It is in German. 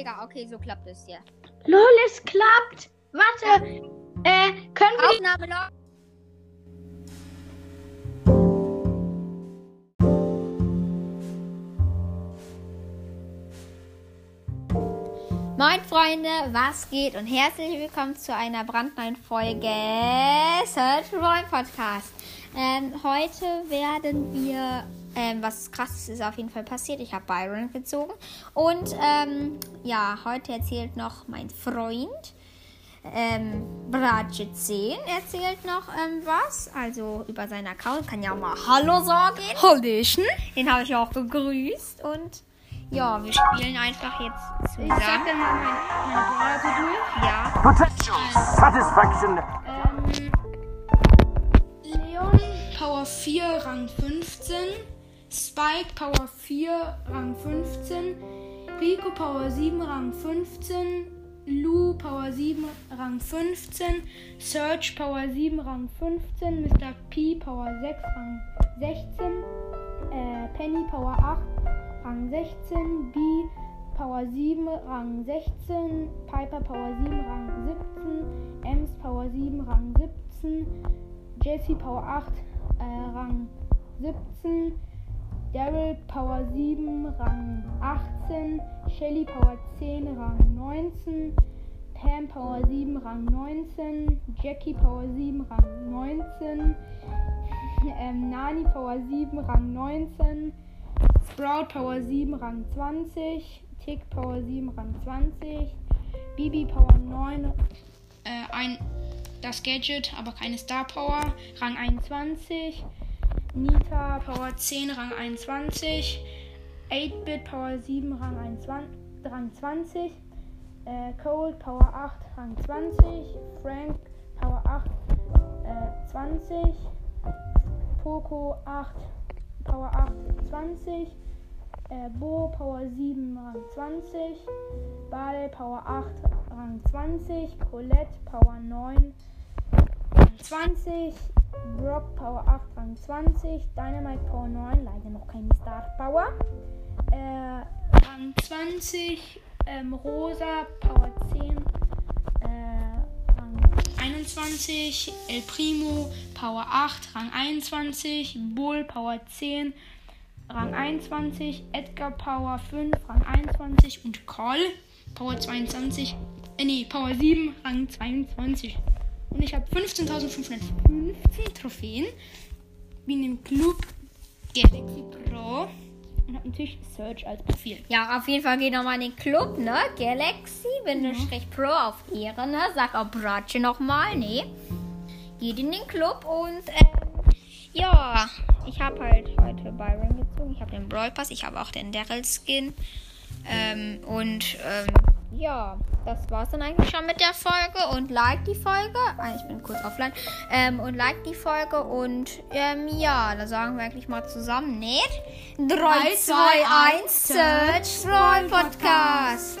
Digga, okay, so klappt es ja. Lol, es klappt. Warte. Äh, können wir. Aufnahme läuft. Moin Freunde, was geht und herzlich willkommen zu einer brandneuen Folge Search Roy Podcast. Ähm, heute werden wir, ähm, was krasses ist auf jeden Fall passiert. Ich habe Byron gezogen und ähm, ja, heute erzählt noch mein Freund ähm, Brace 10 erzählt noch ähm, was, also über seinen Account. Kann ja auch mal Hallo sagen. Hallöchen. Den habe ich auch begrüßt und ja, wir spielen einfach jetzt Ich sag zusammen. dann mal mein, meine Brate durch. Ja, Potential satisfaction. Ähm, Leon, Power 4, Rang 15. Spike, Power 4, Rang 15. Rico, Power 7, Rang 15. Lou, Power 7, Rang 15. Search, Power 7, Rang 15. Mr. P, Power 6, Rang 16. Äh, Penny, Power 8, Rang 16. B, Power 7, Rang 16. Piper, Power 7, Rang 17. Ems, Power 7, Rang 17. Jesse, Power 8, äh, Rang 17. Daryl, Power 7, Rang 18. Shelly, Power 10, Rang 19. Pam, Power 7, Rang 19. Jackie, Power 7, Rang 19. ähm, Nani, Power 7, Rang 19. Sprout, Power 7, Rang 20. Tick, Power 7, Rang 20. Bibi, Power 9, äh, ein, das Gadget, aber keine Star Power, Rang 21. Nita, Power 10, Rang 21. 8-Bit, Power 7, Rang, 21, Rang 20. Äh, Cold, Power 8, Rang 20. Frank, Power 8, äh, 20. Poco 8, Power 8, 20. Äh, Bo, Power 7, Rang 20. Ball, Power 8, Rang 20. Colette, Power 9, Rang 20. Brock, Power 8, Rang 20. Dynamite, Power 9, leider noch keine Star Power. Äh, Rang 20. Ähm, Rosa, Power 10, äh, Rang 21. El Primo, Power 8, Rang 21. Bull, Power 10, Rang 21. Edgar, Power 5, Rang 21. Und Call, Power 22. Äh, nee, Power 7, Rang 22. Und ich habe 15.515 Trophäen. Bin im Club Galaxy Pro. Und habe natürlich Search als Profil. ja, auf jeden Fall geht nochmal in den Club, ne? Galaxy, Bindestrich Pro auf Ehre, ne? Sag auch Bratsche nochmal, ne? Geht in den Club und, ähm, ja, ich habe halt heute Byron gezogen. Ich habe den Brawl Pass, ich habe auch den Daryl Skin. Ähm, und, ähm, ja, das war's dann eigentlich schon mit der Folge. Und like die Folge. Ah, ich bin kurz offline. Ähm, und like die Folge. Und, ähm, ja, da sagen wir eigentlich mal zusammen, ne? 3, 2, 1, Search Brawl Podcast.